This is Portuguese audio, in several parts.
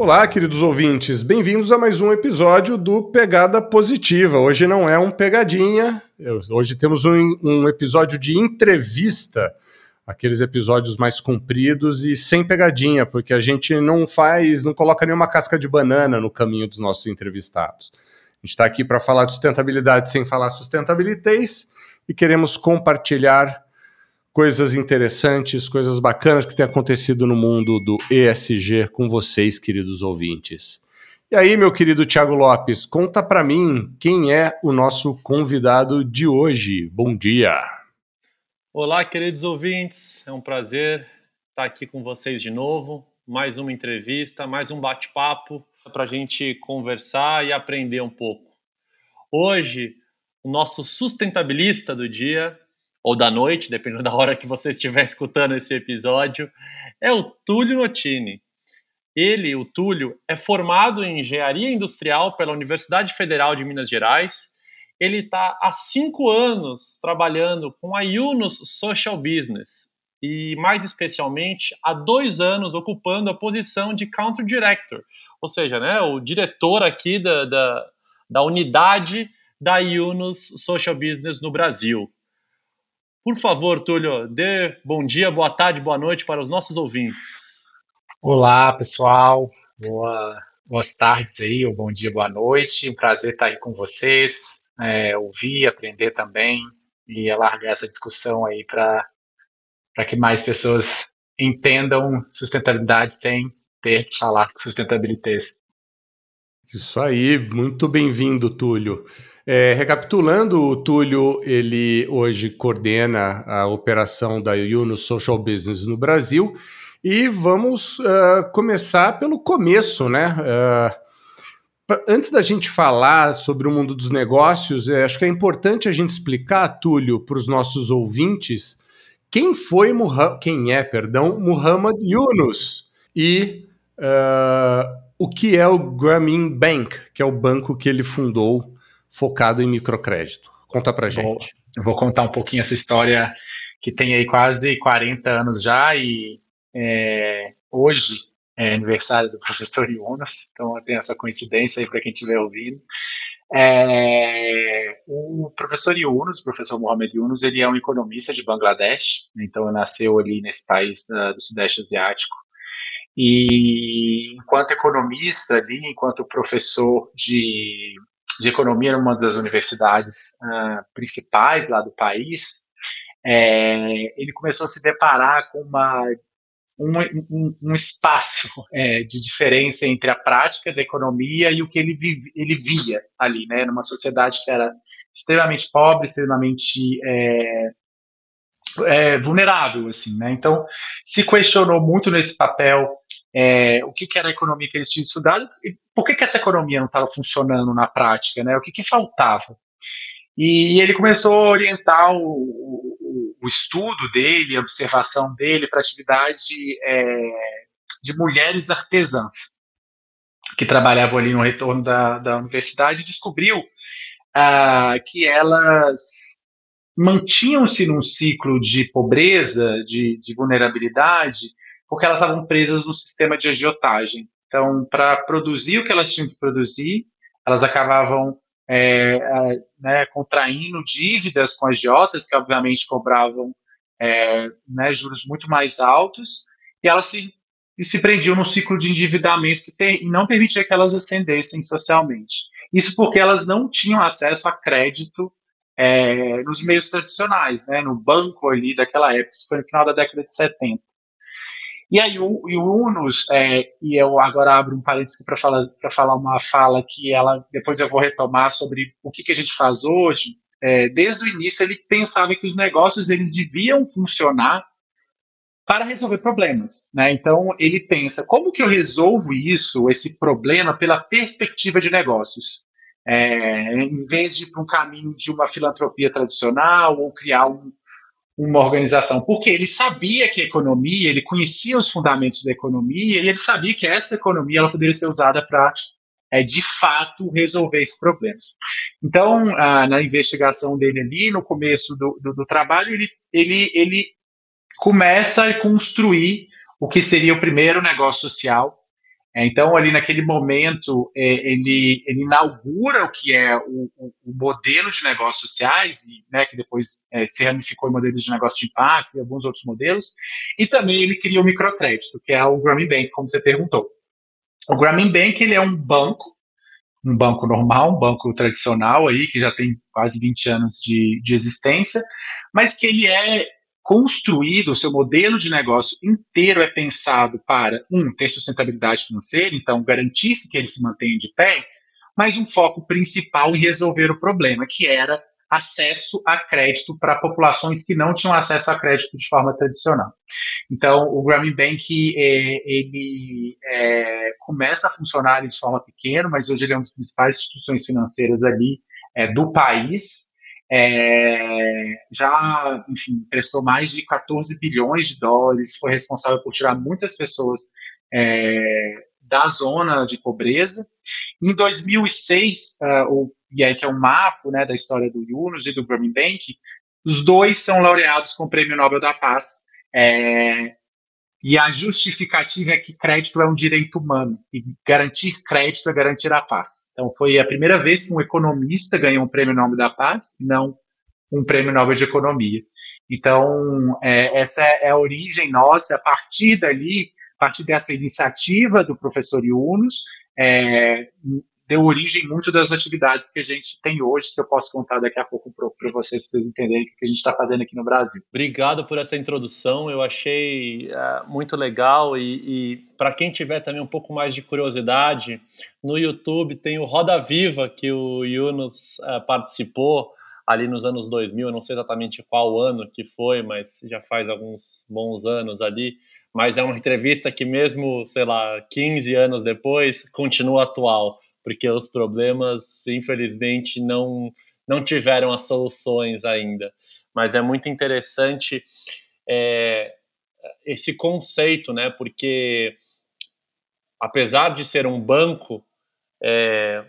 Olá, queridos ouvintes, bem-vindos a mais um episódio do Pegada Positiva. Hoje não é um pegadinha, hoje temos um, um, episódio de entrevista, aqueles episódios mais compridos e sem pegadinha, porque a gente não faz, não coloca nenhuma casca de banana no caminho dos nossos entrevistados. A gente está aqui para falar de sustentabilidade sem falar sustentabilitez e queremos compartilhar coisas interessantes, coisas bacanas que têm acontecido no mundo do ESG com vocês, queridos ouvintes. E aí, meu querido Tiago Lopes, conta para mim quem é o nosso convidado de hoje. Bom dia. Olá, queridos ouvintes. É um prazer estar aqui com vocês de novo. Mais uma entrevista, mais um bate-papo para a gente conversar e aprender um pouco. Hoje, o nosso sustentabilista do dia ou da noite, dependendo da hora que você estiver escutando esse episódio, é o Túlio Notini. Ele, o Túlio, é formado em engenharia industrial pela Universidade Federal de Minas Gerais. Ele está há cinco anos trabalhando com a Yunus Social Business e, mais especialmente, há dois anos ocupando a posição de Country Director, ou seja, né, o diretor aqui da, da, da unidade da Yunus Social Business no Brasil. Por favor, Túlio, dê bom dia, boa tarde, boa noite para os nossos ouvintes. Olá, pessoal. Boa, boas tardes aí, ou bom dia, boa noite. Um prazer estar aí com vocês, é, ouvir, aprender também e alargar essa discussão aí para que mais pessoas entendam sustentabilidade sem ter que falar sustentabilidade. Isso aí, muito bem-vindo, Túlio. É, recapitulando, o Túlio ele hoje coordena a operação da Yunus Social Business no Brasil e vamos uh, começar pelo começo, né? Uh, antes da gente falar sobre o mundo dos negócios, é, acho que é importante a gente explicar, Túlio, para os nossos ouvintes quem foi quem é, perdão, Muhammad Yunus e uh, o que é o Grameen Bank, que é o banco que ele fundou focado em microcrédito. Conta pra gente. Vou, vou contar um pouquinho essa história que tem aí quase 40 anos já e é, hoje é aniversário do professor Yunus, então tem essa coincidência aí para quem estiver ouvindo. É, o professor Yunus, o professor Mohamed Yunus, ele é um economista de Bangladesh, então ele nasceu ali nesse país uh, do Sudeste Asiático. E enquanto economista ali, enquanto professor de de economia numa das universidades uh, principais lá do país, é, ele começou a se deparar com uma, um, um, um espaço é, de diferença entre a prática da economia e o que ele, vive, ele via ali, né, numa sociedade que era extremamente pobre, extremamente é, é, vulnerável, assim, né? Então, se questionou muito nesse papel é, o que, que, era a economia que eles tinham estudado e por que, que essa economia não estava funcionando na prática, né? O que, que faltava? E, e ele começou a orientar o, o, o, estudo dele, a observação dele para atividade é, de mulheres artesãs que trabalhavam ali no retorno da, da universidade e descobriu ah, que elas mantinham-se num ciclo de pobreza, de, de vulnerabilidade, porque elas estavam presas no sistema de agiotagem. Então, para produzir o que elas tinham que produzir, elas acabavam é, né, contraindo dívidas com agiotas, que obviamente cobravam é, né, juros muito mais altos, e elas se, se prendiam no ciclo de endividamento que tem, não permitia que elas ascendessem socialmente. Isso porque elas não tinham acesso a crédito é, nos meios tradicionais, né, no banco ali daquela época, isso foi no final da década de 70. E aí o, e o Unus, é, e eu agora abro um parênteses para falar, falar uma fala que ela depois eu vou retomar sobre o que, que a gente faz hoje. É, desde o início ele pensava que os negócios eles deviam funcionar para resolver problemas. Né? Então, ele pensa, como que eu resolvo isso, esse problema, pela perspectiva de negócios? É, em vez de ir para um caminho de uma filantropia tradicional ou criar um, uma organização, porque ele sabia que economia, ele conhecia os fundamentos da economia e ele sabia que essa economia ela poderia ser usada para, é, de fato, resolver esse problema. Então, ah, na investigação dele ali, no começo do, do, do trabalho, ele, ele, ele começa a construir o que seria o primeiro negócio social. É, então, ali naquele momento, é, ele, ele, inaugura o que é o, o, o modelo de negócios sociais, e, né, que depois é, se ramificou em modelos de negócio de impacto e alguns outros modelos, e também ele cria o microcrédito, que é o Grameen Bank, como você perguntou. O Grameen Bank ele é um banco, um banco normal, um banco tradicional aí, que já tem quase 20 anos de, de existência, mas que ele é construído, o seu modelo de negócio inteiro é pensado para, um, ter sustentabilidade financeira, então garantir-se que ele se mantenha de pé, mas um foco principal em resolver o problema, que era acesso a crédito para populações que não tinham acesso a crédito de forma tradicional. Então, o Grameen Bank é, ele é, começa a funcionar de forma pequena, mas hoje ele é uma das principais instituições financeiras ali é, do país é, já, enfim, prestou mais de 14 bilhões de dólares, foi responsável por tirar muitas pessoas é, da zona de pobreza. Em 2006, uh, é, o, e aí que é um marco né, da história do Yunus e do Grameen Bank, os dois são laureados com o Prêmio Nobel da Paz. É, e a justificativa é que crédito é um direito humano e garantir crédito é garantir a paz. Então foi a primeira vez que um economista ganhou um prêmio Nobel da Paz, não um prêmio Nobel de Economia. Então é, essa é a origem nossa. A partir dali, a partir dessa iniciativa do professor Yunus, é, deu origem muito das atividades que a gente tem hoje, que eu posso contar daqui a pouco para vocês, para vocês entenderem o que a gente está fazendo aqui no Brasil. Obrigado por essa introdução, eu achei uh, muito legal e, e para quem tiver também um pouco mais de curiosidade, no YouTube tem o Roda Viva, que o Yunus uh, participou ali nos anos 2000, eu não sei exatamente qual ano que foi, mas já faz alguns bons anos ali, mas é uma entrevista que mesmo, sei lá, 15 anos depois, continua atual porque os problemas, infelizmente, não, não tiveram as soluções ainda. Mas é muito interessante é, esse conceito, né? Porque apesar de ser um banco, é,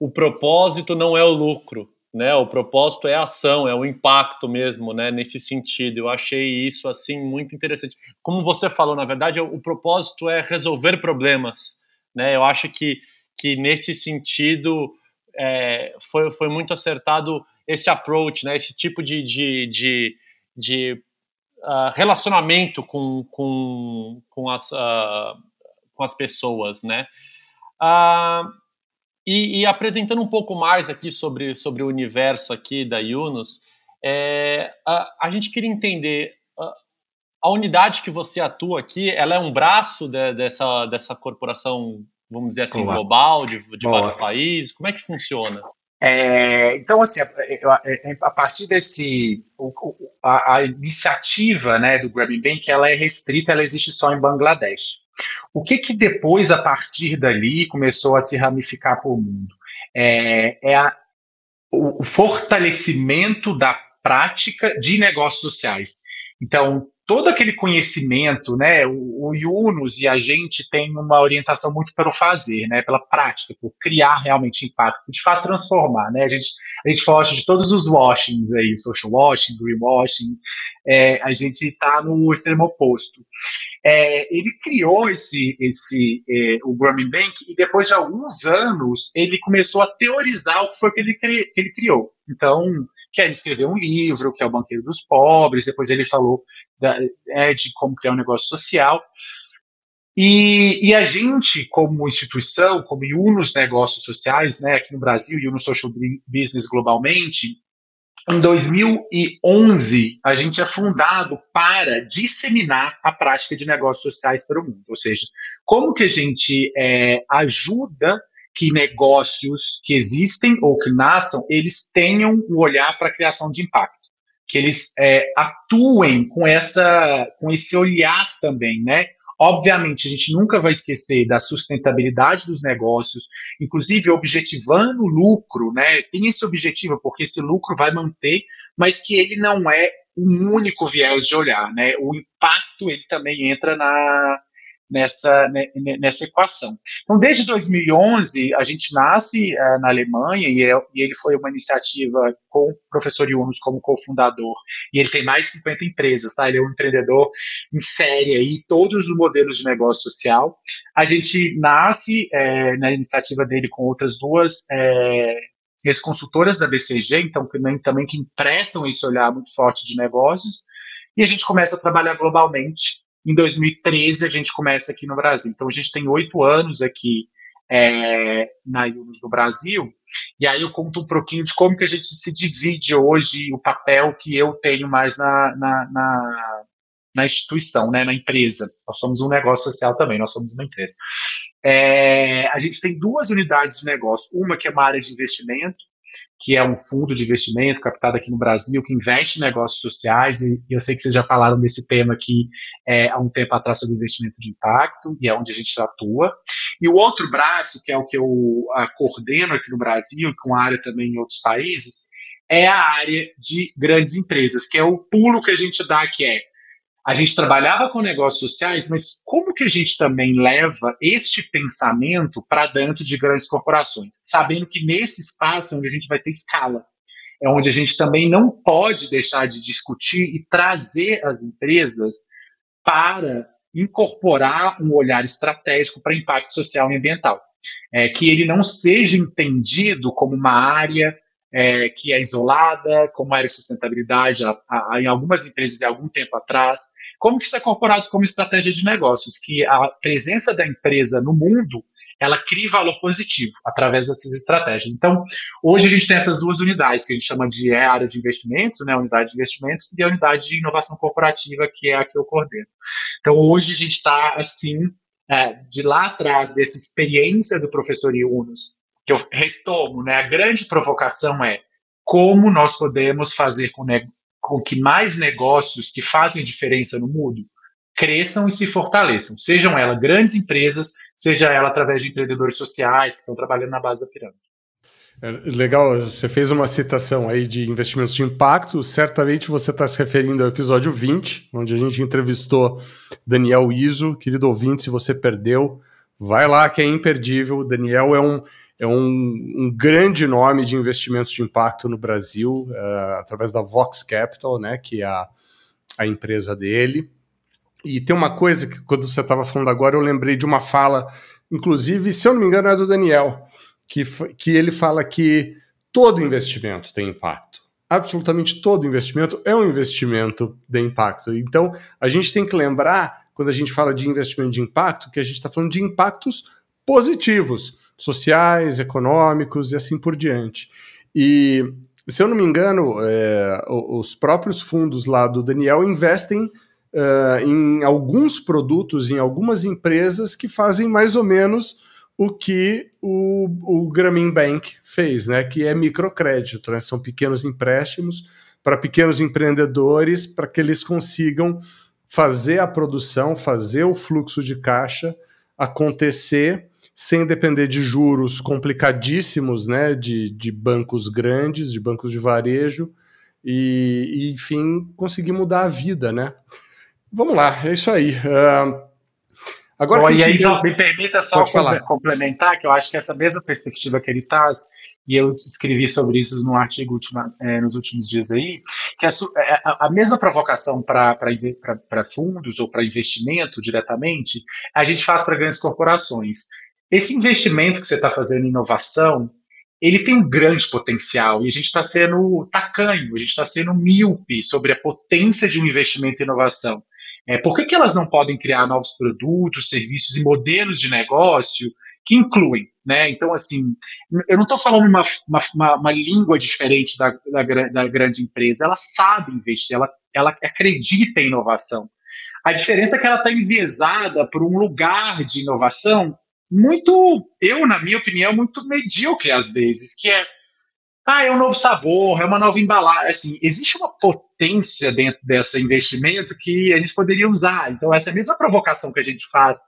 o propósito não é o lucro, né? O propósito é a ação, é o impacto mesmo, né? Nesse sentido, eu achei isso assim muito interessante. Como você falou, na verdade, o propósito é resolver problemas, né? Eu acho que que nesse sentido é, foi, foi muito acertado esse approach, né, esse tipo de, de, de, de uh, relacionamento com, com, com, as, uh, com as pessoas, né? Uh, e, e, apresentando um pouco mais aqui sobre, sobre o universo aqui da Yunus, é, a, a gente queria entender a unidade que você atua aqui, ela é um braço de, dessa, dessa corporação vamos dizer assim, Olá. global, de, de vários países? Como é que funciona? É, então, assim, a, a, partir desse. A, a, iniciativa né, do Grameen Bank ela é restrita, ela existe só em Bangladesh. O que, que depois, a partir dali, começou a se ramificar para o mundo? É, é a, o, o fortalecimento da prática de negócios sociais. Então, todo aquele conhecimento, né, o, o Yunus e a gente tem uma orientação muito pelo fazer, né, pela prática, por criar realmente impacto, de fato transformar, né, a gente, a gente foge de todos os washings aí, social washing, greenwashing, é, a gente está no extremo oposto. É, ele criou esse, esse é, o Grameen Bank e depois de alguns anos ele começou a teorizar o que foi que ele, que ele criou. Então, que ele escreveu um livro, que é o Banqueiro dos Pobres, depois ele falou da, é, de como criar um negócio social. E, e, a gente, como instituição, como Yunus Negócios Sociais, né, aqui no Brasil, Yunus Social Business globalmente, em 2011, a gente é fundado para disseminar a prática de negócios sociais para o mundo. Ou seja, como que a gente é, ajuda que negócios que existem ou que nasçam, eles tenham um olhar para a criação de impacto. Que eles é, atuem com essa com esse olhar também, né? Obviamente, a gente nunca vai esquecer da sustentabilidade dos negócios, inclusive objetivando o lucro, né? Tem esse objetivo porque esse lucro vai manter, mas que ele não é um único viés de olhar, né? O impacto ele também entra na nessa, nessa equação. Então, desde 2011, a gente nasce uh, na Alemanha e, é, e, ele foi uma iniciativa com o professor Yunus como cofundador, e ele tem mais de 50 empresas, tá? Ele é um empreendedor em série aí, todos os modelos de negócio social. A gente nasce é, na iniciativa dele com outras duas é, ex-consultoras da BCG, então também, que emprestam esse olhar muito forte de negócios, e a gente começa a trabalhar globalmente em 2013 a gente começa aqui no Brasil. Então a gente tem oito anos aqui é, na Yunus no Brasil. E aí eu conto um pouquinho de como que a gente se divide hoje o papel que eu tenho mais na, na, na, na instituição, né, na empresa. Nós somos um negócio social também, nós somos uma empresa. É, a gente tem duas unidades de negócio, uma que é uma área de investimento, que é um fundo de investimento captado aqui no Brasil, que investe em negócios sociais, e, eu sei que vocês já falaram desse tema aqui é, há um tempo atrás sobre investimento de impacto, e é onde a gente atua. E o outro braço, que é o que eu a, coordeno aqui no Brasil, com área também em outros países, é a área de grandes empresas, que é o pulo que a gente dá, que é a gente trabalhava com negócios sociais, mas como que a gente também leva este pensamento para dentro de grandes corporações, sabendo que nesse espaço é onde a gente vai ter escala, é onde a gente também não pode deixar de discutir e trazer as empresas para incorporar um olhar estratégico para impacto social e ambiental. É, que ele não seja entendido como uma área é, que é isolada, como era a sustentabilidade a, a, em algumas empresas há algum tempo atrás, como que isso é incorporado como estratégia de negócios, que a presença da empresa no mundo ela cria valor positivo através dessas estratégias. Então, hoje a gente tem essas duas unidades, que a gente chama de é área de investimentos, né, unidade de investimentos, e a unidade de inovação corporativa, que é a que eu coordeno. Então, hoje a gente está, assim, é, de lá atrás, dessa experiência do professor Yunus, que eu retomo, né? A grande provocação é como nós podemos fazer com, com que mais negócios que fazem diferença no mundo cresçam e se fortaleçam, sejam elas grandes empresas, seja ela através de empreendedores sociais que estão trabalhando na base da pirâmide. É, legal, você fez uma citação aí de investimentos de impacto. Certamente você está se referindo ao episódio 20, onde a gente entrevistou Daniel Iso. Querido ouvinte, se você perdeu, vai lá que é imperdível. Daniel é um é um, um, grande nome de investimentos de impacto no Brasil, uh, através da Vox Capital, né, que é a, a empresa dele. E tem uma coisa que, quando você estava falando agora, eu lembrei de uma fala, inclusive, se eu não me engano, é do Daniel, que, que ele fala que todo investimento tem impacto. Absolutamente todo investimento é um investimento de impacto. Então, a gente tem que lembrar, quando a gente fala de investimento de impacto, que a gente está falando de impactos positivos sociais, econômicos e assim por diante. E, se eu não me engano, é, os próprios fundos lá do Daniel investem uh, em alguns produtos, em algumas empresas que fazem mais ou menos o que o, o Grameen Bank fez, né? que é microcrédito, né? são pequenos empréstimos para pequenos empreendedores para que eles consigam fazer a produção, fazer o fluxo de caixa acontecer sem depender de juros complicadíssimos, né, de, de bancos grandes, de bancos de varejo, e, e, enfim, conseguir mudar a vida, né? Vamos lá, é isso aí. Uh, agora Bom, e aí, só, me permita só complementar, que eu acho que essa mesma perspectiva que ele traz, e eu escrevi sobre isso no artigo ultima, é, nos últimos dias aí, que a, é, a, a mesma provocação para fundos ou para investimento diretamente, a gente faz para grandes corporações. Esse investimento que você está fazendo em inovação, ele tem um grande potencial e a gente está sendo tacanho, a gente está sendo míope sobre a potência de um investimento em inovação. É, por que, que elas não podem criar novos produtos, serviços e modelos de negócio que incluem? Né? Então, assim, eu não estou falando uma, uma, uma, língua diferente da, da, da, grande empresa, ela sabe investir, ela, ela acredita em inovação. A diferença é que ela está enviesada por um lugar de inovação muito, eu, na minha opinião, muito medíocre às vezes, que é ah, é um novo sabor, é uma nova embalagem. Assim, existe uma potência dentro desse investimento que a gente poderia usar. Então, essa mesma provocação que a gente faz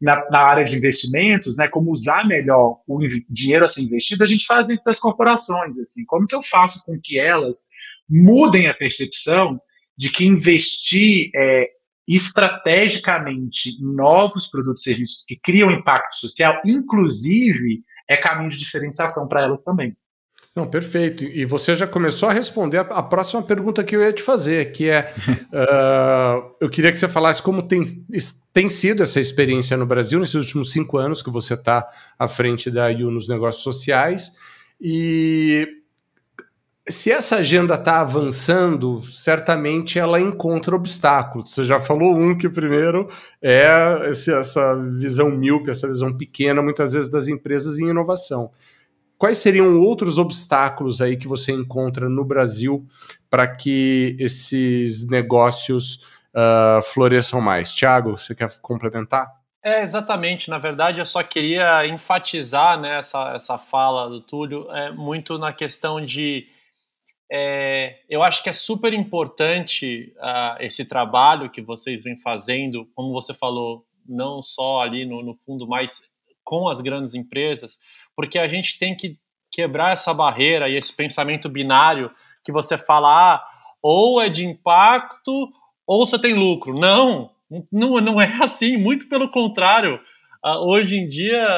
na, na, área de investimentos, né, como usar melhor o dinheiro a ser investido, a gente faz dentro das corporações. Assim, como que eu faço com que elas mudem a percepção de que investir é, estrategicamente em novos produtos e serviços que criam impacto social, inclusive, é caminho de diferenciação para elas também. Não, perfeito. E você já começou a responder a, próxima pergunta que eu ia te fazer, que é: uh, eu queria que você falasse como tem, tem sido essa experiência no Brasil nesses últimos cinco anos que você está à frente da IU nos negócios sociais. E se essa agenda está avançando, certamente ela encontra obstáculos. Você já falou um que primeiro é esse, essa visão míope, essa visão pequena, muitas vezes, das empresas em inovação. Quais seriam outros obstáculos aí que você encontra no Brasil para que esses negócios uh, floresçam mais? Tiago, você quer complementar? É, exatamente. Na verdade, eu só queria enfatizar né, essa, essa fala do Túlio é, muito na questão de. É, eu acho que é super importante uh, esse trabalho que vocês vêm fazendo, como você falou, não só ali no, no fundo, mas com as grandes empresas, porque a gente tem que quebrar essa barreira e esse pensamento binário que você fala, ah, ou é de impacto ou você tem lucro. Não, não, não é assim, muito pelo contrário. Uh, hoje em dia,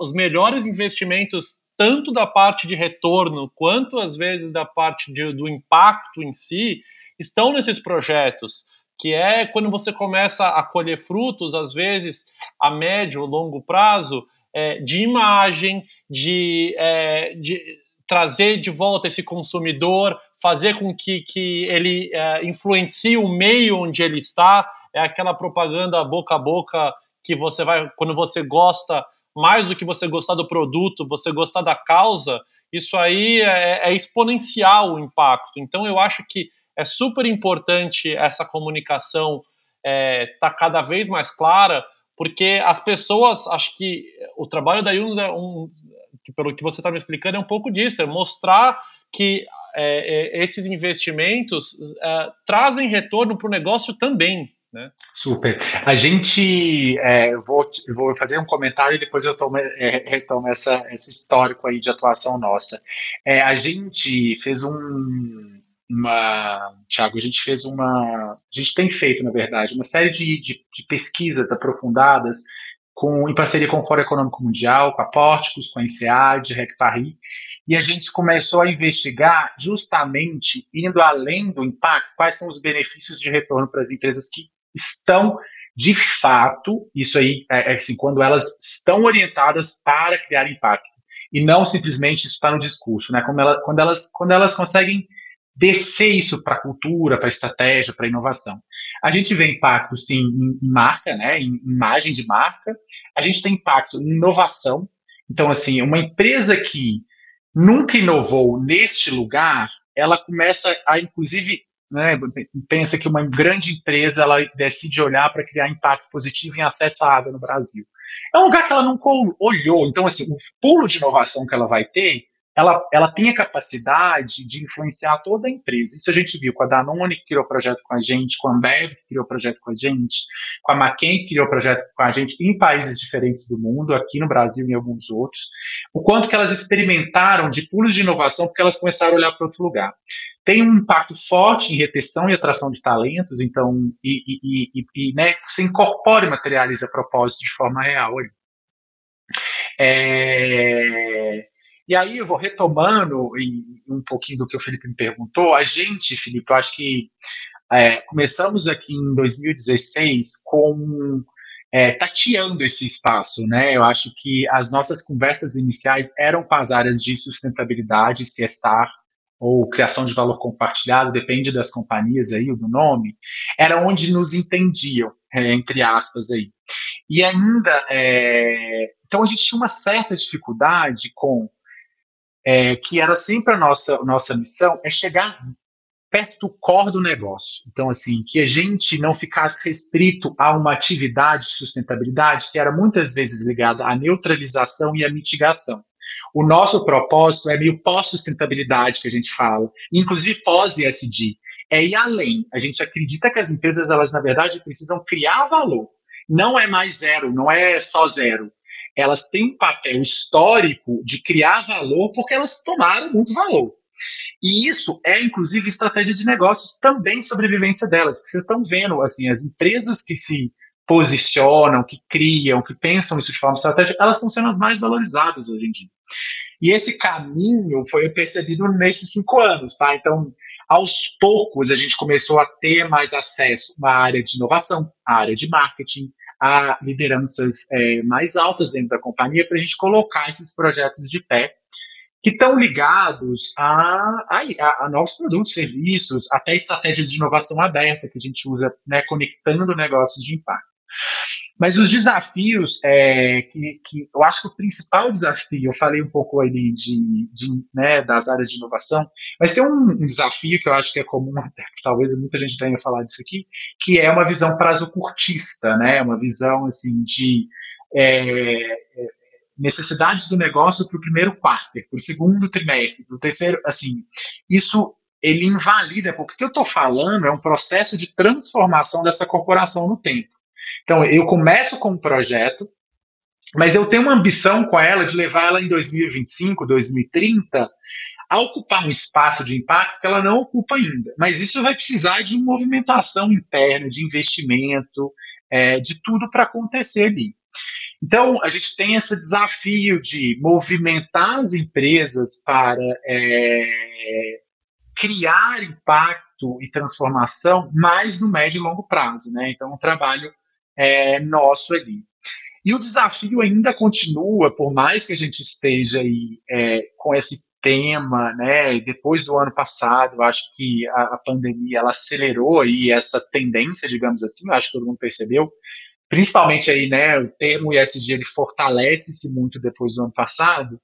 os melhores investimentos, tanto da parte de retorno quanto às vezes da parte de, do impacto em si, estão nesses projetos que é quando você começa a colher frutos, às vezes a médio ou longo prazo, é, de imagem, de, é, de, trazer de volta esse consumidor, fazer com que, que ele é, influencie o meio onde ele está, é aquela propaganda boca a boca que você vai, quando você gosta, mais do que você gostar do produto, você gostar da causa, isso aí é, é exponencial o impacto. Então eu acho que é super importante essa comunicação é, tá cada vez mais clara, porque as pessoas, acho que o trabalho da Yunus é um, pelo que você está me explicando, é um pouco disso, é mostrar que é, é, esses investimentos é, trazem retorno para o negócio também. Né? Super. A gente, é, vou, vou fazer um comentário e depois eu tomo, é, retomo essa, esse histórico aí de atuação nossa. É, a gente fez um, uma, Tiago, a gente fez uma, a gente tem feito, na verdade, uma série de, de, de pesquisas aprofundadas com, em parceria com o Fórum Econômico Mundial, com a Pórticos, com a INSEAD, RECPARI, e a gente começou a investigar justamente, indo além do impacto, quais são os benefícios de retorno para as empresas que estão, de fato, isso aí, é, é assim, quando elas estão orientadas para criar impacto, e não simplesmente isso está no discurso, né? Como ela, quando, elas, quando elas conseguem descer isso para a cultura, para a estratégia, para a inovação. A gente vê impacto, sim, em marca, né, em imagem de marca. A gente tem impacto em inovação. Então, assim, uma empresa que nunca inovou neste lugar, ela começa a, inclusive, né, pensa que uma grande empresa ela decide olhar para criar impacto positivo em acesso à água no Brasil. É um lugar que ela nunca olhou. Então, assim, o pulo de inovação que ela vai ter ela, ela tem a capacidade de influenciar toda a empresa. Isso a gente viu com a Danone, que criou o projeto com a gente, com a Ambev, que criou o projeto com a gente, com a McKen, que criou o projeto com a gente em países diferentes do mundo, aqui no Brasil e em alguns outros. O quanto que elas experimentaram de pulos de inovação, porque elas começaram a olhar para outro lugar. Tem um impacto forte em retenção e atração de talentos, então, e, e, e, e né, você incorpora e materializa propósito de forma real. É, e aí eu vou retomando um pouquinho do que o Felipe me perguntou. A gente, Felipe, eu acho que é, começamos aqui em 2016 com é, tateando esse espaço, né? Eu acho que as nossas conversas iniciais eram com as áreas de sustentabilidade, CSR, ou criação de valor compartilhado, depende das companhias aí, do nome, era onde nos entendiam, é, entre aspas aí. E ainda, é, então a gente tinha uma certa dificuldade com é, que era sempre a nossa, nossa missão, é chegar perto do core do negócio. Então, assim, que a gente não ficasse restrito a uma atividade de sustentabilidade que era muitas vezes ligada à neutralização e à mitigação. O nosso propósito é meio pós-sustentabilidade que a gente fala, inclusive pós-ESG. É ir além. A gente acredita que as empresas, elas, na verdade, precisam criar valor. Não é mais zero, não é só zero. Elas têm um papel histórico de criar valor porque elas tomaram muito valor. E isso é, inclusive, estratégia de negócios também sobrevivência delas. Porque vocês estão vendo, assim, as empresas que se posicionam, que criam, que pensam isso de forma estratégica, elas estão sendo as mais valorizadas hoje em dia. E esse caminho foi percebido nesses cinco anos, tá? Então, aos poucos, a gente começou a ter mais acesso à área de inovação, à área de marketing, a lideranças é, mais altas dentro da companhia, para a gente colocar esses projetos de pé que estão ligados a, a, a, novos produtos, serviços, até estratégias de inovação aberta que a gente usa, né, conectando negócios de impacto. Mas os desafios, é, que, que eu acho que o principal desafio, eu falei um pouco ali de, de né, das áreas de inovação, mas tem um, um, desafio que eu acho que é comum, talvez muita gente tenha falado disso aqui, que é uma visão prazo curtista, né, uma visão assim de é, é necessidades do negócio para o primeiro quarto, para o segundo trimestre, para o terceiro, assim, isso ele invalida, porque o que eu estou falando é um processo de transformação dessa corporação no tempo. Então, eu começo com um projeto, mas eu tenho uma ambição com ela de levar ela em 2025, 2030 a ocupar um espaço de impacto que ela não ocupa ainda. Mas isso vai precisar de uma movimentação interna, de investimento, é, de tudo para acontecer ali. Então, a gente tem esse desafio de movimentar as empresas para é, criar impacto e transformação mais no médio e longo prazo. Né? Então, um trabalho é, nosso ali. E o desafio ainda continua, por mais que a gente esteja aí é, com esse tema, né? Depois do ano passado, eu acho que a, a, pandemia ela acelerou aí essa tendência, digamos assim. Eu acho que todo mundo percebeu. Principalmente aí, né? O termo ESG ele fortalece-se muito depois do ano passado.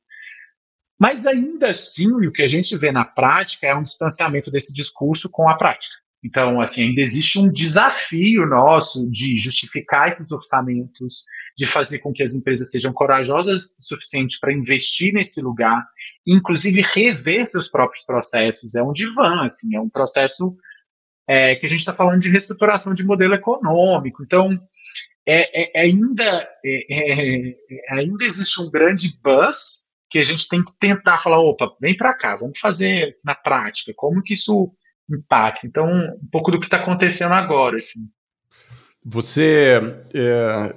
Mas ainda assim, o que a gente vê na prática é um distanciamento desse discurso com a prática. Então, assim, ainda existe um desafio nosso de justificar esses orçamentos, de fazer com que as empresas sejam corajosas o suficiente para investir nesse lugar, inclusive rever seus próprios processos. É um divã, assim, é um processo é, que a gente está falando de reestruturação de modelo econômico. Então, é, é, é ainda, é, é, ainda existe um grande buzz que a gente tem que tentar falar, opa, vem para cá, vamos fazer na prática, como que isso impacta. Então, um pouco do que está acontecendo agora, assim. Você, é,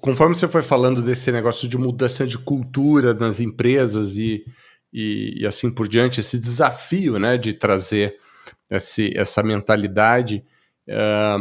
conforme você foi falando desse negócio de mudança de cultura nas empresas e, e, e assim por diante, esse desafio, né, de trazer esse, essa mentalidade, é,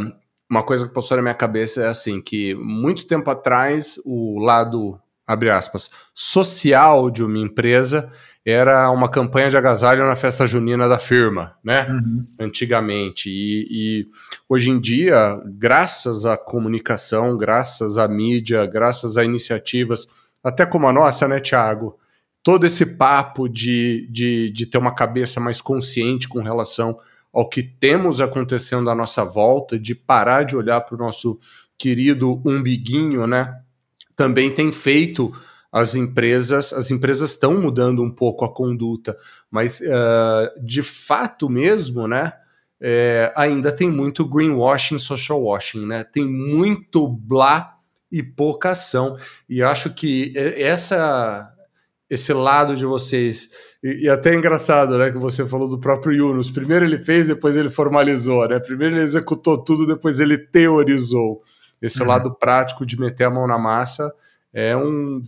uma coisa que passou na minha cabeça é assim, que muito tempo atrás o lado abre aspas, social de uma empresa era uma campanha de agasalho na festa junina da firma, né? Uhum. Antigamente. E, e, hoje em dia, graças à comunicação, graças à mídia, graças a iniciativas, até como a nossa, né, Tiago? Todo esse papo de, de, de ter uma cabeça mais consciente com relação ao que temos acontecendo à nossa volta, de parar de olhar para o nosso querido umbiguinho, né? Também tem feito as empresas, as empresas estão mudando um pouco a conduta, mas uh, de fato mesmo, né? É, ainda tem muito greenwashing, social washing, né? Tem muito blá e pouca ação. E acho que essa esse lado de vocês e, e, até é engraçado, né, que você falou do próprio Yunus. Primeiro ele fez, depois ele formalizou, né? Primeiro ele executou tudo, depois ele teorizou. Esse uhum. lado prático de meter a mão na massa é um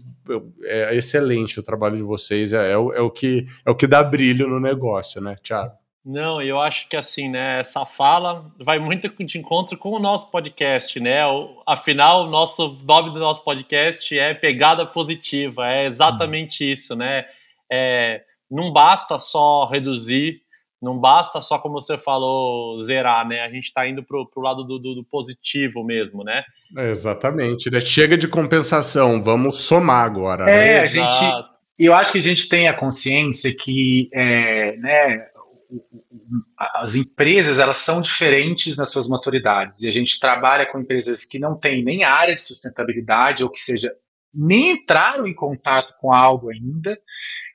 é excelente o trabalho de vocês, é, é, o, é, o, que é o que dá brilho no negócio, né, Thiago? Não, eu acho que assim, né, essa fala vai muito de encontro com o nosso podcast, né? O, afinal, o nosso nome do nosso podcast é Pegada Positiva, é exatamente uhum. isso, né? É, não basta só reduzir não basta só, como você falou, zerar, né? A gente está indo para o lado do, do, do, positivo mesmo, né? É, exatamente. Né? Chega de compensação, vamos somar agora. É, né? a gente. Eu acho que a gente tem a consciência que é, né, as empresas elas são diferentes nas suas maturidades e a gente trabalha com empresas que não têm nem área de sustentabilidade ou que seja nem entraram em contato com algo ainda,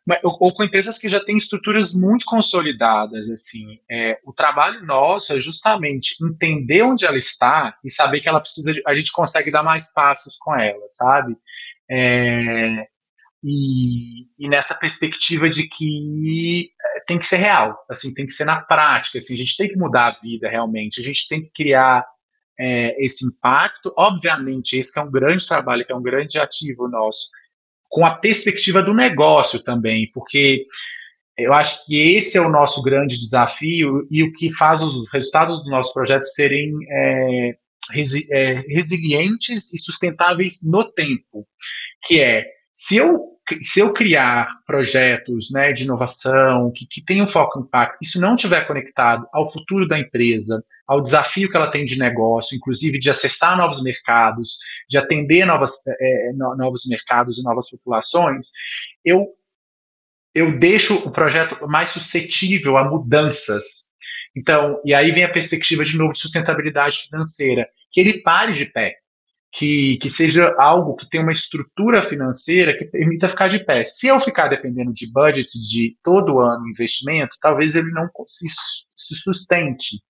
mas, ou, ou, com empresas que já têm estruturas muito consolidadas. Assim, é, o trabalho nosso é justamente entender onde ela está e saber que ela precisa, a gente consegue dar mais passos com ela, sabe? É, e, e, nessa perspectiva de que é, tem que ser real, assim, tem que ser na prática, assim, a gente tem que mudar a vida realmente, a gente tem que criar é, esse impacto. Obviamente, esse é um grande trabalho, que é um grande ativo nosso, com a perspectiva do negócio também, porque eu acho que esse é o nosso grande desafio e o que faz os resultados do nosso projeto serem é, resi é, resilientes e sustentáveis no tempo, que é se eu se eu criar projetos né, de inovação que, que tenham foco em impacto, isso não estiver conectado ao futuro da empresa, ao desafio que ela tem de negócio, inclusive de acessar novos mercados, de atender novas, é, novos mercados e novas populações, eu, eu deixo o projeto mais suscetível a mudanças. Então, e aí vem a perspectiva de novo de sustentabilidade financeira, que ele pare de pé que, que seja algo que tenha uma estrutura financeira que permita ficar de pé. Se eu ficar dependendo de budget de todo ano investimento, talvez ele não se, se sustente.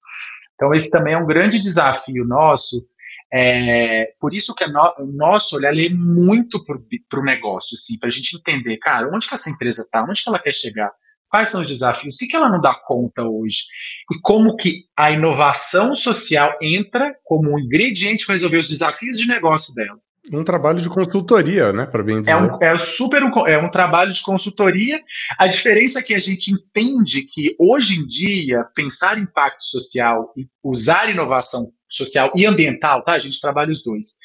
Então, esse também é um grande desafio nosso. É, por isso que o nosso olhar é muito para o negócio, assim, para a gente entender, cara, onde que essa empresa está, onde que ela quer chegar, quais são os desafios, o que, que ela não dá conta hoje, e como que a inovação social entra como um ingrediente para resolver os desafios de negócio dela. Um trabalho de consultoria, né, para bem dizer. É um, é super um, é um trabalho de consultoria. A diferença é que a gente entende que hoje em dia pensar impacto social e usar inovação social e ambiental, tá? A gente trabalha os dois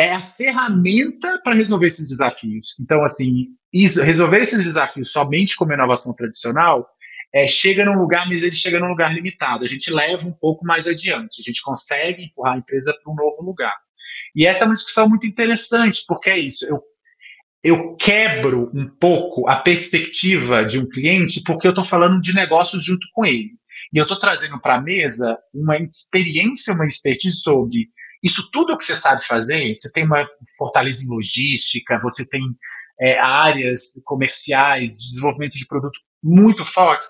é a ferramenta para resolver esses desafios. Então, assim, resolver esses desafios somente com uma inovação tradicional é, chega num lugar, mas ele chega num lugar limitado. A gente leva um pouco mais adiante, a gente consegue empurrar a empresa para um novo lugar. E essa é uma discussão muito interessante, porque é isso. Eu, eu quebro um pouco a perspectiva de um cliente porque eu estou falando de negócios junto com ele. E eu estou trazendo para a mesa uma experiência, uma expertise sobre isso tudo que você sabe fazer, você tem uma fortaleza em logística, você tem é, áreas comerciais, de desenvolvimento de produto muito fortes.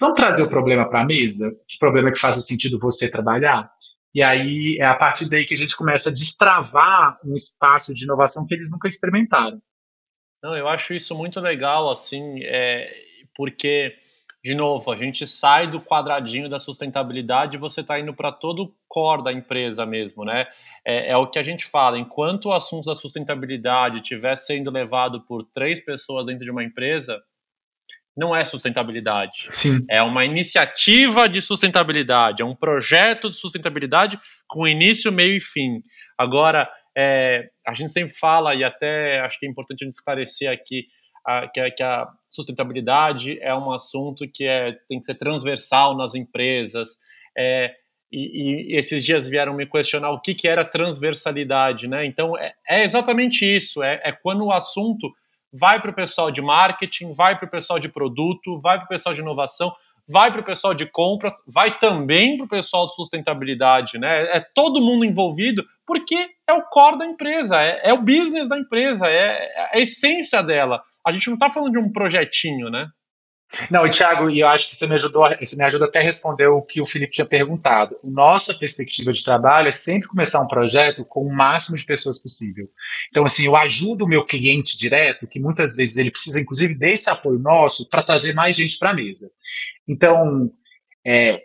Vamos trazer o problema para a mesa? Que problema que faz sentido você trabalhar? E aí é a partir daí que a gente começa a destravar um espaço de inovação que eles nunca experimentaram. Não, eu acho isso muito legal, assim, é, porque de novo, a gente sai do quadradinho da sustentabilidade e você está indo para todo o core da empresa mesmo, né? É, é, o que a gente fala, enquanto o assunto da sustentabilidade estiver sendo levado por três pessoas dentro de uma empresa, não é sustentabilidade. Sim. É uma iniciativa de sustentabilidade, é um projeto de sustentabilidade com início, meio e fim. Agora, é, a gente sempre fala, e até acho que é importante a gente esclarecer aqui, a, que, a, que a sustentabilidade é um assunto que é, tem que ser transversal nas empresas. É, e, e, esses dias vieram me questionar o que, que era transversalidade, né? Então é, é exatamente isso: é, é, quando o assunto vai para o pessoal de marketing, vai para o pessoal de produto, vai para o pessoal de inovação, vai para o pessoal de compras, vai também para o pessoal de sustentabilidade, né? É todo mundo envolvido, porque é o core da empresa, é, é o business da empresa, é, é a essência dela a gente não está falando de um projetinho, né? Não, e Thiago, eu acho que você me ajudou, você me ajuda até a responder o que o Felipe tinha perguntado. Nossa perspectiva de trabalho é sempre começar um projeto com o máximo de pessoas possível. Então, assim, eu ajudo o meu cliente direto, que muitas vezes ele precisa, inclusive, desse apoio nosso para trazer mais gente para a mesa. Então, é,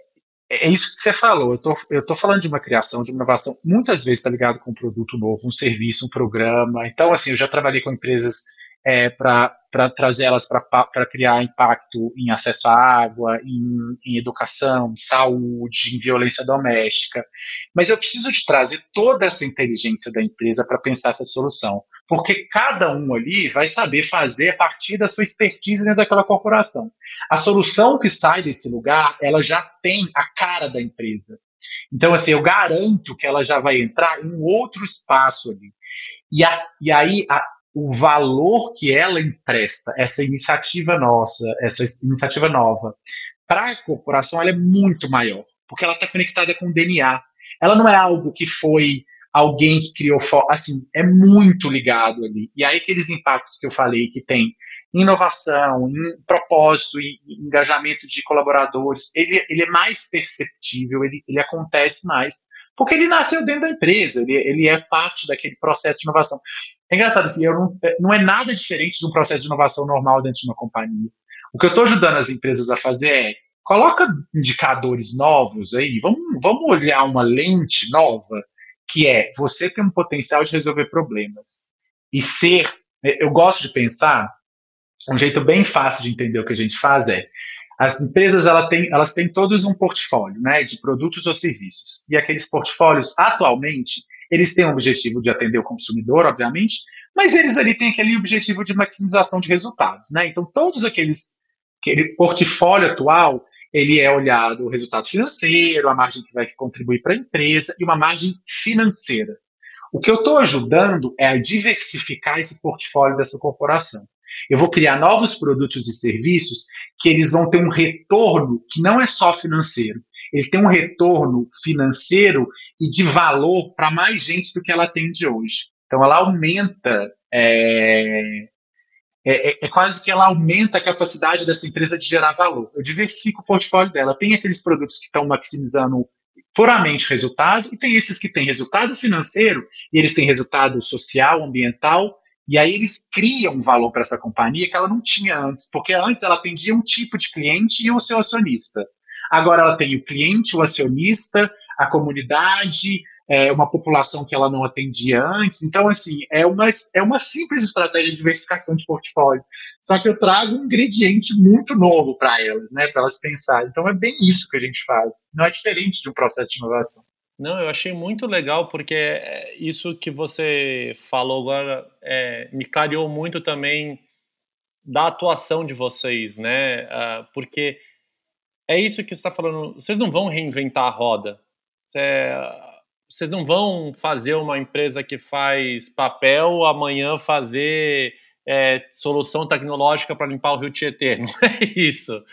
é isso que você falou. Eu tô, eu tô falando de uma criação, de uma inovação, muitas vezes está ligado com um produto novo, um serviço, um programa. Então, assim, eu já trabalhei com empresas é, para trazer elas para criar impacto em acesso à água, em, em, educação, em saúde, em violência doméstica. Mas eu preciso de trazer toda essa inteligência da empresa para pensar essa solução, porque cada um ali vai saber fazer a partir da sua expertise dentro daquela corporação. A solução que sai desse lugar, ela já tem a cara da empresa. Então, assim, eu garanto que ela já vai entrar em outro espaço ali. E, a, e aí, a, o valor que ela empresta, essa iniciativa nossa, essa iniciativa nova, para a corporação ela é muito maior, porque ela está conectada com o DNA. Ela não é algo que foi alguém que criou, assim, é muito ligado ali. E aí aqueles impactos que eu falei que tem inovação, em propósito e engajamento de colaboradores, ele, ele é mais perceptível, ele, ele acontece mais, porque ele nasceu dentro da empresa, ele, ele é parte daquele processo de inovação. É engraçado, assim, não, não é nada diferente de um processo de inovação normal dentro de uma companhia. O que eu estou ajudando as empresas a fazer é coloca indicadores novos aí, vamos, vamos olhar uma lente nova, que é você tem um potencial de resolver problemas. E ser, eu gosto de pensar, um jeito bem fácil de entender o que a gente faz é, as empresas ela tem, elas têm todos um portfólio né, de produtos ou serviços. E aqueles portfólios, atualmente, eles têm o objetivo de atender o consumidor, obviamente, mas eles ali têm aquele objetivo de maximização de resultados. Né? Então, todos aqueles aquele portfólio atual, ele é olhado o resultado financeiro, a margem que vai contribuir para a empresa e uma margem financeira. O que eu estou ajudando é a diversificar esse portfólio dessa corporação. Eu vou criar novos produtos e serviços que eles vão ter um retorno que não é só financeiro. Ele tem um retorno financeiro e de valor para mais gente do que ela tem de hoje. Então, ela aumenta. É, é, é, é, quase que ela aumenta a capacidade dessa empresa de gerar valor. Eu diversifico o portfólio dela. Tem aqueles produtos que estão maximizando puramente resultado, e tem esses que têm resultado financeiro, e eles têm resultado social, ambiental, e aí eles criam valor para essa companhia que ela não tinha antes, porque antes ela atendia um tipo de cliente e o seu acionista. Agora ela tem o cliente, o acionista, a comunidade, é, uma população que ela não atendia antes. Então, assim, é uma, é uma simples estratégia de diversificação de portfólio. Só que eu trago um ingrediente muito novo para elas, né, para elas pensarem. Então, é bem isso que a gente faz. Não é diferente de um processo de inovação. Não, eu achei muito legal porque é, isso que você falou agora é, me clareou muito também da atuação de vocês, né? Uh, porque é isso que você está falando. Vocês não vão reinventar a roda. vocês não vão fazer uma empresa que faz papel amanhã fazer é, solução tecnológica para limpar o Rio Tietê. Não é isso.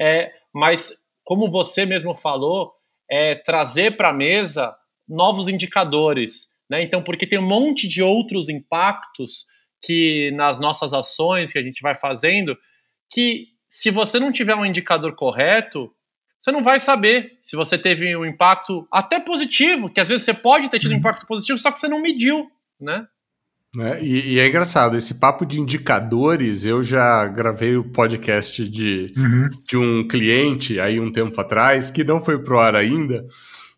É, mas como você mesmo falou, é, trazer para a mesa novos indicadores. Né? Então, porque tem um monte de outros impactos que nas nossas ações que a gente vai fazendo, que se você não tiver um indicador correto, você não vai saber se você teve um impacto até positivo, que às vezes você pode ter tido um uhum. impacto positivo, só que você não mediu, né? É, e, e, é engraçado, esse papo de indicadores, eu já gravei o podcast de, uhum. de um cliente aí um tempo atrás, que não foi pro ar ainda,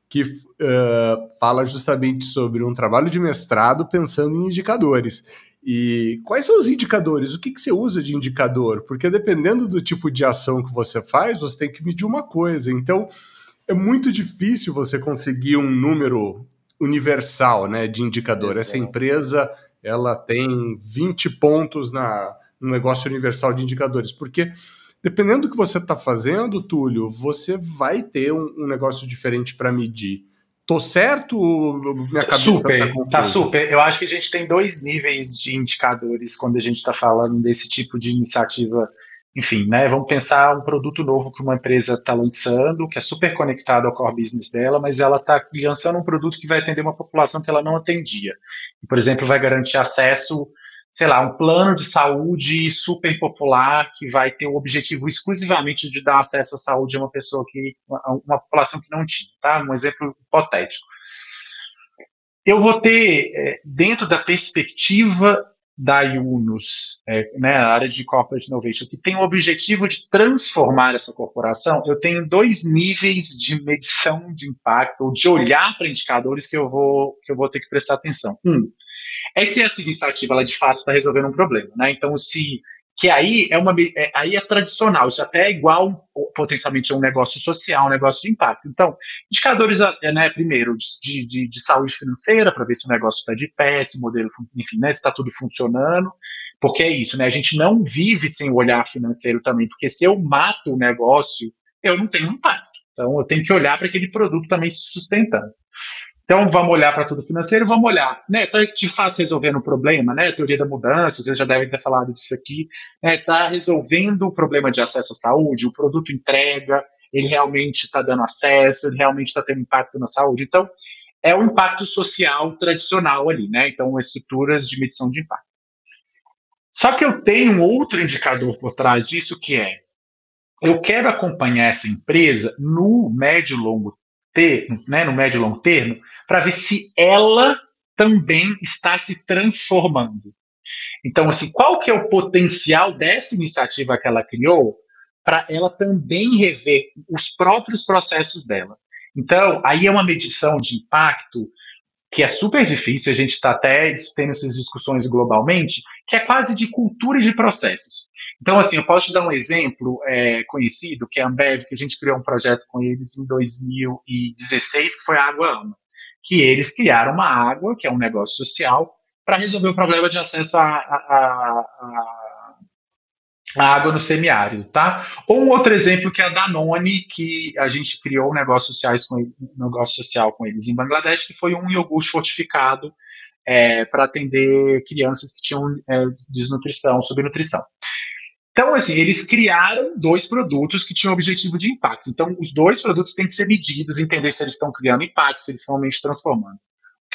que uh, fala justamente sobre um trabalho de mestrado pensando em indicadores. E quais são os indicadores? O que, que você usa de indicador? Porque dependendo do tipo de ação que você faz, você tem que medir uma coisa. Então, é muito difícil você conseguir um número universal né, de indicador. Essa empresa ela tem 20 pontos na, no negócio universal de indicadores, porque dependendo do que você está fazendo, Túlio, você vai ter um, um negócio diferente para medir. Tô certo? Minha cabeça super, tá, tá, super. Eu acho que a gente tem dois níveis de indicadores quando a gente está falando desse tipo de iniciativa enfim, né, vamos pensar um produto novo que uma empresa está lançando, que é super conectado ao core business dela, mas ela está lançando um produto que vai atender uma população que ela não atendia. E, por exemplo, vai garantir acesso, sei lá, um plano de saúde super popular que vai ter o objetivo exclusivamente de dar acesso à saúde a uma pessoa que, uma, população que não tinha, tá? Um exemplo hipotético. Eu vou ter, é, dentro da perspectiva da Yunus, é, né, a área de Corporate Innovation, que tem o objetivo de transformar essa corporação, eu tenho dois níveis de medição de impacto, ou de olhar para indicadores que eu vou, que eu vou ter que prestar atenção. Um, é se essa iniciativa ela de fato está resolvendo um problema. Né? Então, se que aí é uma é, aí é tradicional, isso até é igual potencialmente a um negócio social, um negócio de impacto. Então, indicadores, é, né, primeiro, de, de, de saúde financeira, para ver se o negócio está de pé, se o modelo, enfim, né, se está tudo funcionando, porque é isso, né, a gente não vive sem o olhar financeiro também, porque se eu mato o negócio, eu não tenho impacto. Então, eu tenho que olhar para aquele produto também se sustentando. Então, vamos olhar para tudo financeiro, vamos olhar, né? Está de fato resolvendo o problema, né? Teoria da mudança, vocês já devem ter falado disso aqui, Está né? resolvendo o problema de acesso à saúde, o produto entrega, ele realmente está dando acesso, ele realmente está tendo impacto na saúde. Então, é o impacto social tradicional ali, né? Então, estruturas de medição de impacto. Só que eu tenho um outro indicador por trás disso que é eu quero acompanhar essa empresa no médio e longo termo, né, no médio e longo termo, para ver se ela também está se transformando. Então, assim, qual que é o potencial dessa iniciativa que ela criou para ela também rever os próprios processos dela? Então, aí é uma medição de impacto que é super difícil, a gente está até tendo essas discussões globalmente, que é quase de cultura e de processos. Então, assim, eu posso te dar um exemplo é, conhecido, que é a Ambev, que a gente criou um projeto com eles em 2016, que foi a Água Ama, que eles criaram uma água, que é um negócio social, para resolver o problema de acesso a, a, a a água no semiárido, tá? Ou um outro exemplo que é a Danone, que a gente criou um negócio, sociais com, um negócio social com eles em Bangladesh, que foi um iogurte fortificado é, para atender crianças que tinham é, desnutrição, subnutrição. Então, assim, eles criaram dois produtos que tinham objetivo de impacto. Então, os dois produtos têm que ser medidos, entender se eles estão criando impacto, se eles estão realmente transformando.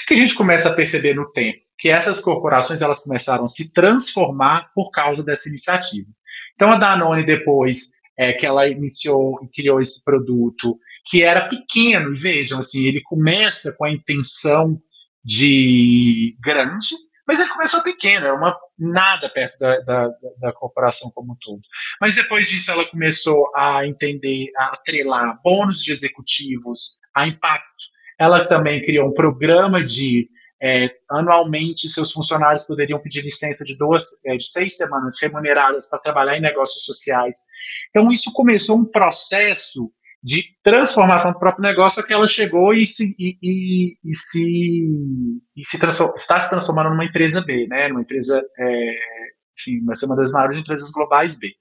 O que a gente começa a perceber no tempo? Que essas corporações elas começaram a se transformar por causa dessa iniciativa. Então a Danone depois é, que ela iniciou e criou esse produto, que era pequeno, vejam, assim, ele começa com a intenção de grande, mas ele começou pequeno, é uma nada perto da, da, da, corporação como um todo. Mas depois disso ela começou a entender, a atrelar bônus de executivos a impacto. Ela também criou um programa de é, anualmente, seus funcionários poderiam pedir licença de duas, é, de seis semanas remuneradas para trabalhar em negócios sociais. Então, isso começou um processo de transformação do próprio negócio que ela chegou e se, e, e, e se, e se está se transformando numa empresa B, né? Numa empresa, é, enfim, vai ser uma das maiores empresas globais B.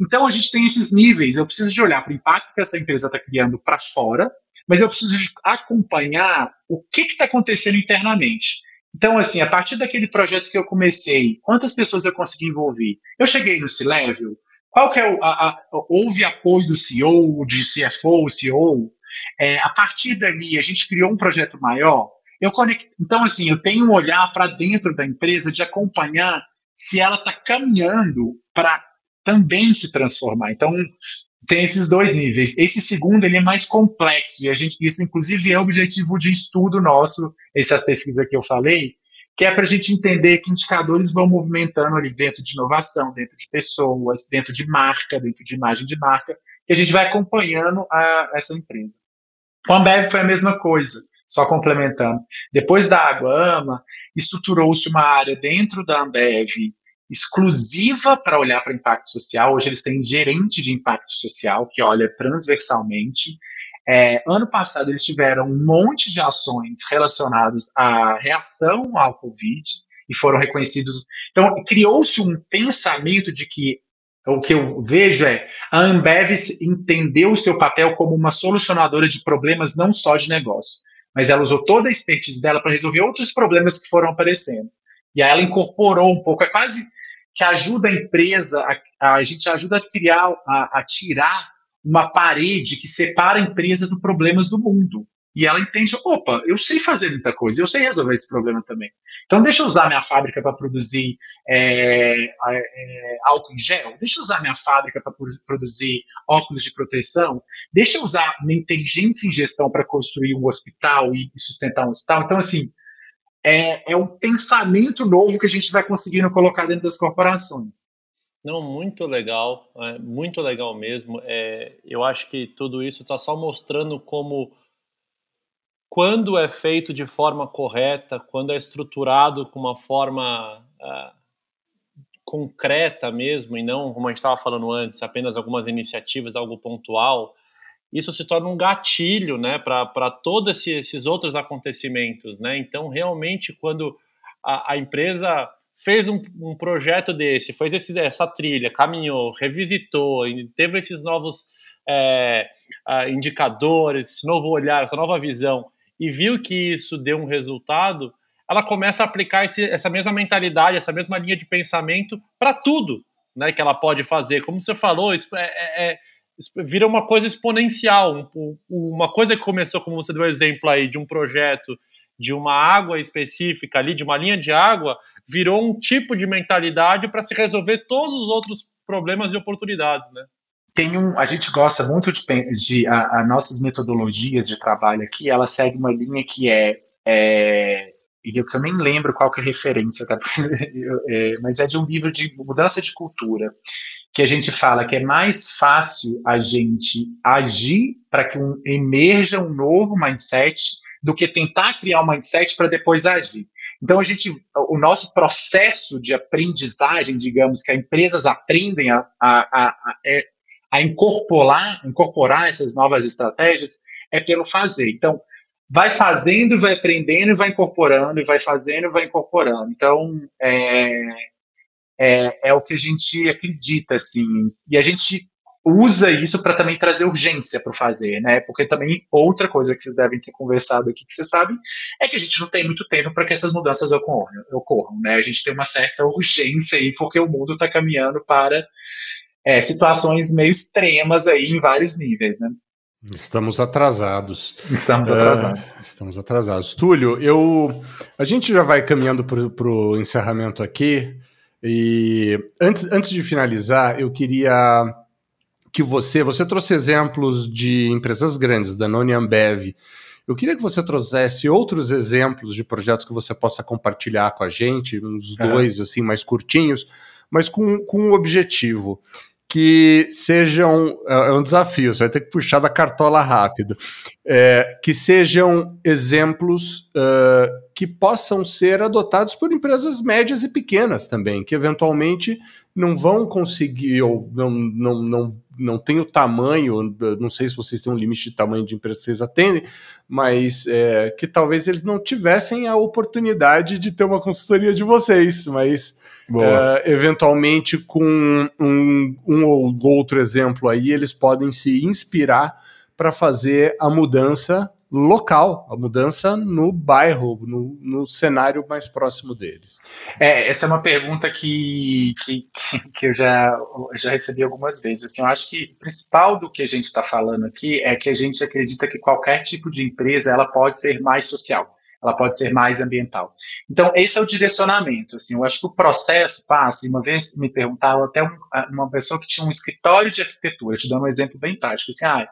Então a gente tem esses níveis. Eu preciso de olhar para o impacto que essa empresa está criando para fora, mas eu preciso acompanhar o que está acontecendo internamente. Então, assim, a partir daquele projeto que eu comecei, quantas pessoas eu consegui envolver? Eu cheguei no C-Level, qual que é o, a, a, houve apoio do CEO, de CFO, CEO, é, a partir dali a gente criou um projeto maior, eu então assim, eu tenho um olhar para dentro da empresa de acompanhar se ela está caminhando para também se transformar. Então, tem esses dois níveis. Esse segundo ele é mais complexo e a gente isso inclusive é objetivo de estudo nosso, essa pesquisa que eu falei, que é para a gente entender que indicadores vão movimentando ali dentro de inovação, dentro de pessoas, dentro de marca, dentro de imagem de marca, que a gente vai acompanhando a, essa empresa. Com a Ambev foi a mesma coisa, só complementando. Depois da Água Ama, estruturou-se uma área dentro da Ambev exclusiva para olhar para impacto social. Hoje eles têm gerente de impacto social que olha transversalmente. É, ano passado eles tiveram um monte de ações relacionadas à reação ao Covid e foram reconhecidos. Então criou-se um pensamento de que o que eu vejo é a Ambev entendeu o seu papel como uma solucionadora de problemas não só de negócio, mas ela usou toda a expertise dela para resolver outros problemas que foram aparecendo. E aí ela incorporou um pouco, é quase que ajuda a empresa, a, a gente ajuda a criar, a, a, tirar uma parede que separa a empresa dos problemas do mundo. E ela entende, opa, eu sei fazer muita coisa, eu sei resolver esse problema também. Então deixa eu usar minha fábrica para produzir é, é, álcool em gel, deixa eu usar minha fábrica para produzir óculos de proteção, deixa eu usar minha inteligência em gestão para construir um hospital e sustentar um hospital. Então, assim, é, é um pensamento novo que a gente vai conseguindo colocar dentro das corporações. Não, muito legal, é, muito legal mesmo. É, eu acho que tudo isso está só mostrando como, quando é feito de forma correta, quando é estruturado com uma forma é, concreta mesmo, e não, como a gente estava falando antes, apenas algumas iniciativas, algo pontual, isso se torna um gatilho né, para todos esse, esses outros acontecimentos. Né? Então, realmente, quando a, a empresa fez um, um, projeto desse, fez esse, essa trilha, caminhou, revisitou, teve esses novos é, indicadores, esse novo olhar, essa nova visão, e viu que isso deu um resultado, ela começa a aplicar esse, essa mesma mentalidade, essa mesma linha de pensamento para tudo né, que ela pode fazer. Como você falou, isso é, é, é vira uma coisa exponencial. Uma coisa que começou, como você deu exemplo aí, de um projeto de uma água específica ali, de uma linha de água, virou um tipo de mentalidade para se resolver todos os outros problemas e oportunidades, né? Tem um, a gente gosta muito de, de a, a nossas metodologias de trabalho aqui, ela segue uma linha que é, é e eu, eu nem lembro qual que é a referência, tá? é, mas é de um livro de mudança de cultura, que a gente fala que é mais fácil a gente agir para que um, emerja um novo mindset do que tentar criar um mindset para depois agir. Então a gente, o nosso processo de aprendizagem, digamos, que as empresas aprendem a, a, a, é, a incorporar, incorporar essas novas estratégias é pelo fazer. Então, vai fazendo vai aprendendo e vai incorporando, e vai fazendo e vai incorporando. Então, é, é, é o que a gente acredita, assim. E a gente usa isso para também trazer urgência para o fazer, né? Porque também outra coisa que vocês devem ter conversado aqui, que vocês sabem, é que a gente não tem muito tempo para que essas mudanças ocorram, ocorram, né? A gente tem uma certa urgência aí, porque o mundo está caminhando para é, situações meio extremas aí em vários níveis, né? Estamos atrasados. Estamos atrasados. Uh, estamos atrasados. Túlio, eu, a gente já vai caminhando para o encerramento aqui. E antes, antes de finalizar, eu queria que você, você trouxe exemplos de empresas grandes, da Noni Ambev. Eu queria que você trouxesse outros exemplos de projetos que você possa compartilhar com a gente, uns dois assim mais curtinhos, mas com, com um objetivo que sejam. É, é um desafio, você vai ter que puxar da cartola rápido. É, que sejam exemplos uh, que possam ser adotados por empresas médias e pequenas também, que eventualmente não vão conseguir ou não, não, não, não tem o tamanho, não sei se vocês têm um limite de tamanho de empresa que vocês atendem, mas é, que talvez eles não tivessem a oportunidade de ter uma consultoria de vocês, mas Uh, eventualmente, com um, um ou outro exemplo aí, eles podem se inspirar para fazer a mudança local, a mudança no bairro, no, no, cenário mais próximo deles. É, essa é uma pergunta que, que, que eu já, já recebi algumas vezes. Assim, eu acho que o principal do que a gente está falando aqui é que a gente acredita que qualquer tipo de empresa ela pode ser mais social ela pode ser mais ambiental. Então, esse é o direcionamento. Assim, eu acho que o processo passa, uma vez me perguntaram até um, uma pessoa que tinha um escritório de arquitetura, te dando um exemplo bem prático, assim, ah,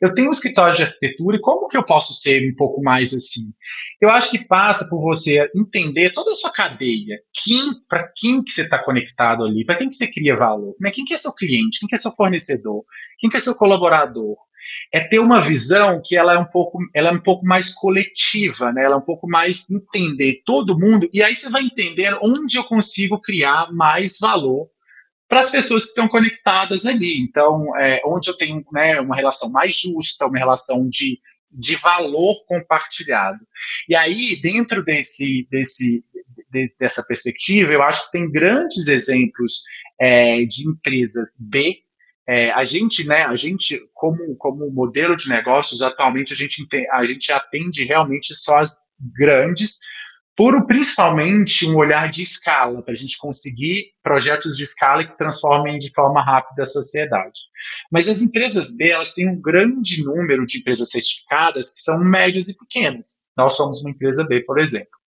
eu tenho um escritório de arquitetura e como que eu posso ser um pouco mais assim? Eu acho que passa por você entender toda a sua cadeia, quem, para quem que você está conectado ali, para quem que você cria valor, né? quem que é seu cliente, quem que é seu fornecedor, quem que é seu colaborador, é ter uma visão que ela é um pouco, ela é um pouco mais coletiva, né? Ela é um pouco mais entender todo mundo e aí você vai entender onde eu consigo criar mais valor para as pessoas que estão conectadas ali. Então, é, onde eu tenho né, uma relação mais justa, uma relação de, de valor compartilhado. E aí, dentro desse, desse, de, dessa perspectiva, eu acho que tem grandes exemplos é, de empresas B é, a gente, né, a gente, como, como modelo de negócios, atualmente a gente, a gente atende realmente só as grandes, por principalmente um olhar de escala, para a gente conseguir projetos de escala que transformem de forma rápida a sociedade. Mas as empresas B, elas têm um grande número de empresas certificadas que são médias e pequenas. Nós somos uma empresa B, por exemplo.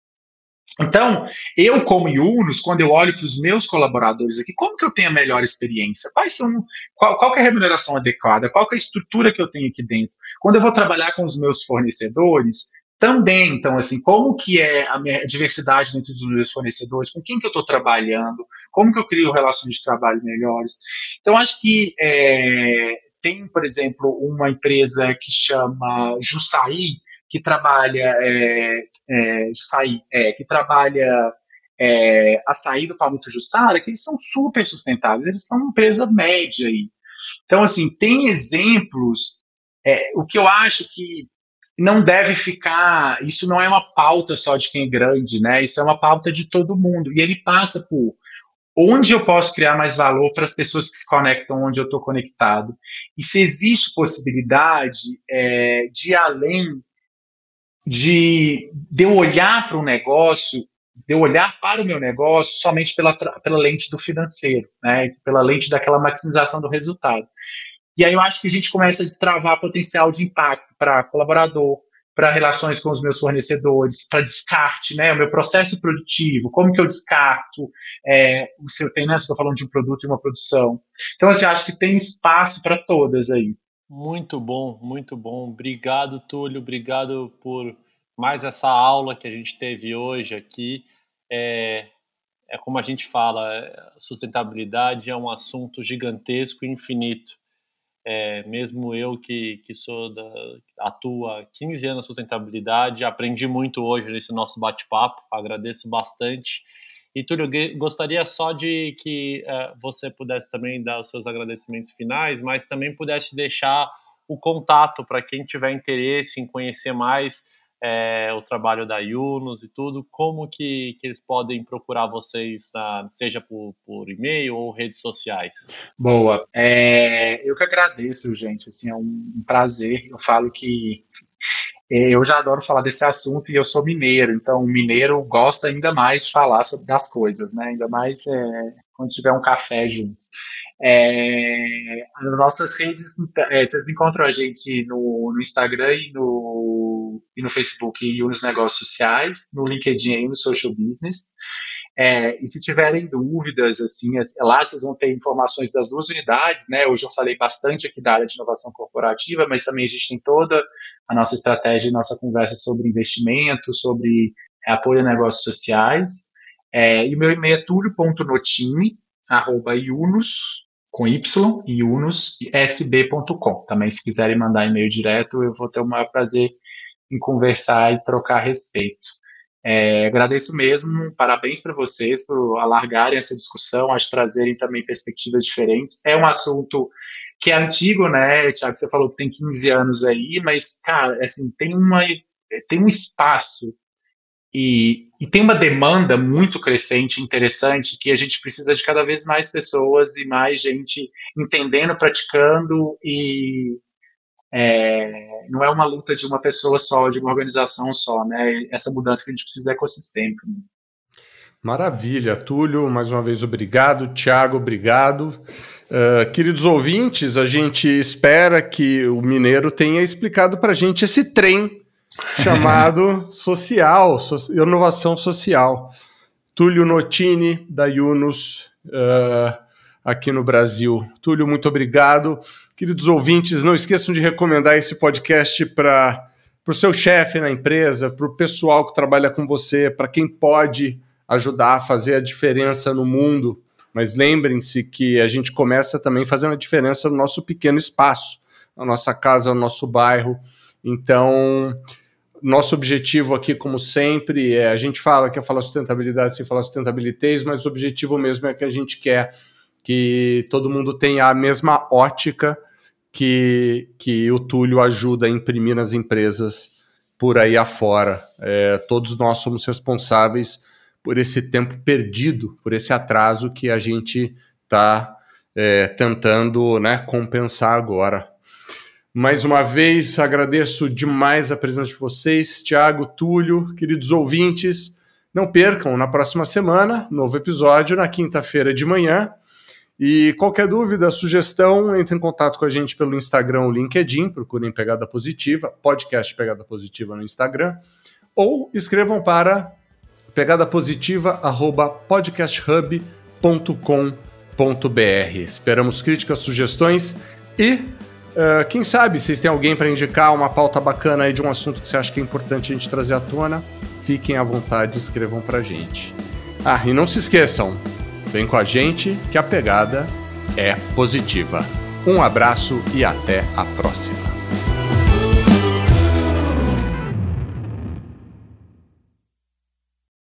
Então, eu como Yunus, quando eu olho para os meus colaboradores aqui, como que eu tenho a melhor experiência? Quais são, qual, qual é a remuneração adequada? Qual é a estrutura que eu tenho aqui dentro? Quando eu vou trabalhar com os meus fornecedores, também, então, assim, como que é a minha diversidade dentro dos meus fornecedores, com quem que eu estou trabalhando, como que eu crio relações de trabalho melhores. Então, acho que é, tem, por exemplo, uma empresa que chama Jussaí, que trabalha é, é, é, que trabalha é, açaí do Palmito Jussara, que eles são super sustentáveis, eles são uma empresa média aí. Então, assim, tem exemplos, é, o que eu acho que não deve ficar, isso não é uma pauta só de quem é grande, né? Isso é uma pauta de todo mundo. E ele passa por onde eu posso criar mais valor para as pessoas que se conectam onde eu estou conectado. E se existe possibilidade é, de ir além de, de eu olhar para o negócio, de eu olhar para o meu negócio somente pela, pela lente do financeiro, né, pela lente daquela maximização do resultado. E aí eu acho que a gente começa a destravar potencial de impacto para colaborador, para relações com os meus fornecedores, para descarte, né, o meu processo produtivo, como que eu descarto, é, o seu tem, né, estou falando de um produto e uma produção. Então, assim, acho que tem espaço para todas aí. Muito bom, muito bom. Obrigado, Túlio, obrigado por mais essa aula que a gente teve hoje aqui. É, é como a gente fala, sustentabilidade é um assunto gigantesco e infinito é, mesmo eu que, que sou da, atuo há 15 anos na sustentabilidade, aprendi muito hoje nesse nosso bate-papo, agradeço bastante. E Túlio, gostaria só de que uh, você pudesse também dar os seus agradecimentos finais, mas também pudesse deixar o contato para quem tiver interesse em conhecer mais é, o trabalho da Yunus e tudo, como que, que eles podem procurar vocês, na, seja por, por e-mail ou redes sociais? Boa. É, eu que agradeço, gente. Assim, é um prazer. Eu falo que eu já adoro falar desse assunto e eu sou mineiro, então o mineiro gosta ainda mais de falar sobre das coisas, né? Ainda mais é, quando tiver um café junto. É, nossas redes, é, vocês encontram a gente no, no Instagram e no, e no Facebook e nos negócios sociais, no LinkedIn e no Social Business. É, e se tiverem dúvidas, assim, é, lá vocês vão ter informações das duas unidades, né? Hoje eu falei bastante aqui da área de inovação corporativa, mas também a gente tem toda a nossa estratégia e nossa conversa sobre investimento, sobre é, apoio a negócios sociais. É, e o meu e-mail é tulio.notime, arroba iunus, com y, iunus.sb.com. Também, se quiserem mandar e-mail direto, eu vou ter o maior prazer em conversar e trocar a respeito. É, agradeço mesmo, parabéns para vocês por alargarem essa discussão, acho trazerem também perspectivas diferentes. É um assunto que é antigo, né, Tiago? Você falou que tem 15 anos aí, mas, cara, assim, tem, uma, tem um espaço e, e tem uma demanda muito crescente, interessante, que a gente precisa de cada vez mais pessoas e mais gente entendendo, praticando e é, não é uma luta de uma pessoa só, de uma organização só, né? Essa mudança que a gente precisa é ecossistêmica. Maravilha, Túlio, mais uma vez obrigado, Tiago, obrigado. Uh, queridos ouvintes, a gente espera que o Mineiro tenha explicado para a gente esse trem chamado social, so, inovação social. Túlio Notini, da Yunus, uh, aqui no Brasil. Túlio, muito obrigado. Queridos ouvintes, não esqueçam de recomendar esse podcast para o seu chefe na empresa, para o pessoal que trabalha com você, para quem pode ajudar a fazer a diferença no mundo. Mas lembrem-se que a gente começa também fazendo a diferença no nosso pequeno espaço, na nossa casa, no nosso bairro. Então, nosso objetivo aqui, como sempre, é a gente fala que é falar sustentabilidade sem falar sustentabilidade, mas o objetivo mesmo é que a gente quer que todo mundo tenha a mesma ótica que, que o Túlio ajuda a imprimir nas empresas por aí afora. É, todos nós somos responsáveis por esse tempo perdido, por esse atraso que a gente está é, tentando né, compensar agora. Mais uma vez, agradeço demais a presença de vocês, Tiago, Túlio, queridos ouvintes. Não percam, na próxima semana, novo episódio, na quinta-feira de manhã. E qualquer dúvida, sugestão, entre em contato com a gente pelo Instagram ou LinkedIn, procurem Pegada Positiva, podcast Pegada Positiva no Instagram, ou escrevam para pegadapositiva@podcasthub.com.br. Esperamos críticas, sugestões e uh, quem sabe vocês têm alguém para indicar uma pauta bacana aí de um assunto que você acha que é importante a gente trazer à tona, fiquem à vontade, escrevam para a gente. Ah, e não se esqueçam, Vem com a gente que a pegada é positiva. Um abraço e até a próxima.